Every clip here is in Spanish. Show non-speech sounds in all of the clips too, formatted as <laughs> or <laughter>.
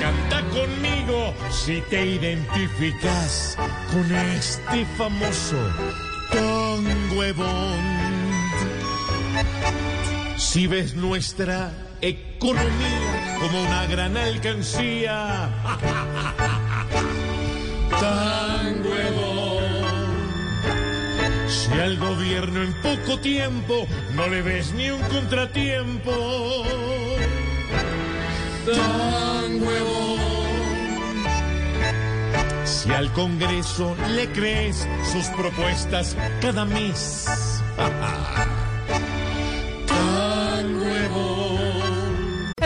Canta conmigo si te identificas con este famoso tango Si ves nuestra economía como una gran alcancía, <laughs> tango Si al gobierno en poco tiempo no le ves ni un contratiempo, tan huevón. Si al Congreso le crees sus propuestas cada mes. <laughs>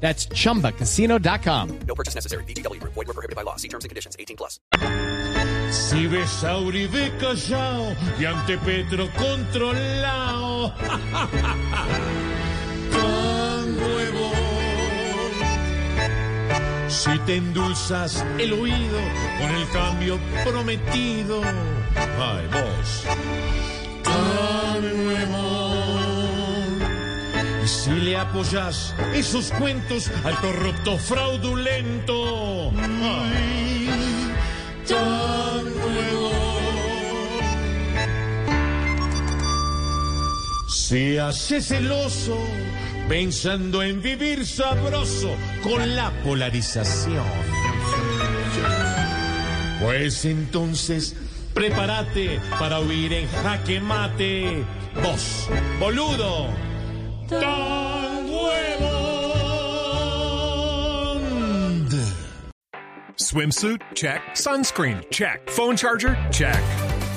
That's chumbacasino.com. No purchase necessary. BGW. Void were prohibited by law. See terms and conditions. 18 plus. Si ves a Uribe callao y ante Petro controlado. Tan <laughs> nuevo. Si te endulzas el oído con el cambio prometido. Ay, vos. Si le apoyas esos cuentos al corrupto fraudulento. Ay, tan nuevo. Si haces el oso pensando en vivir sabroso con la polarización, pues entonces prepárate para huir en jaque mate. Vos, boludo. Swimsuit? Check. Sunscreen? Check. Phone charger? Check.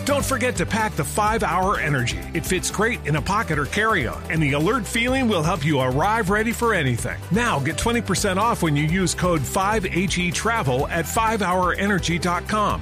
Don't forget to pack the 5 Hour Energy. It fits great in a pocket or carry on, and the alert feeling will help you arrive ready for anything. Now get 20% off when you use code 5HE Travel at 5hourenergy.com.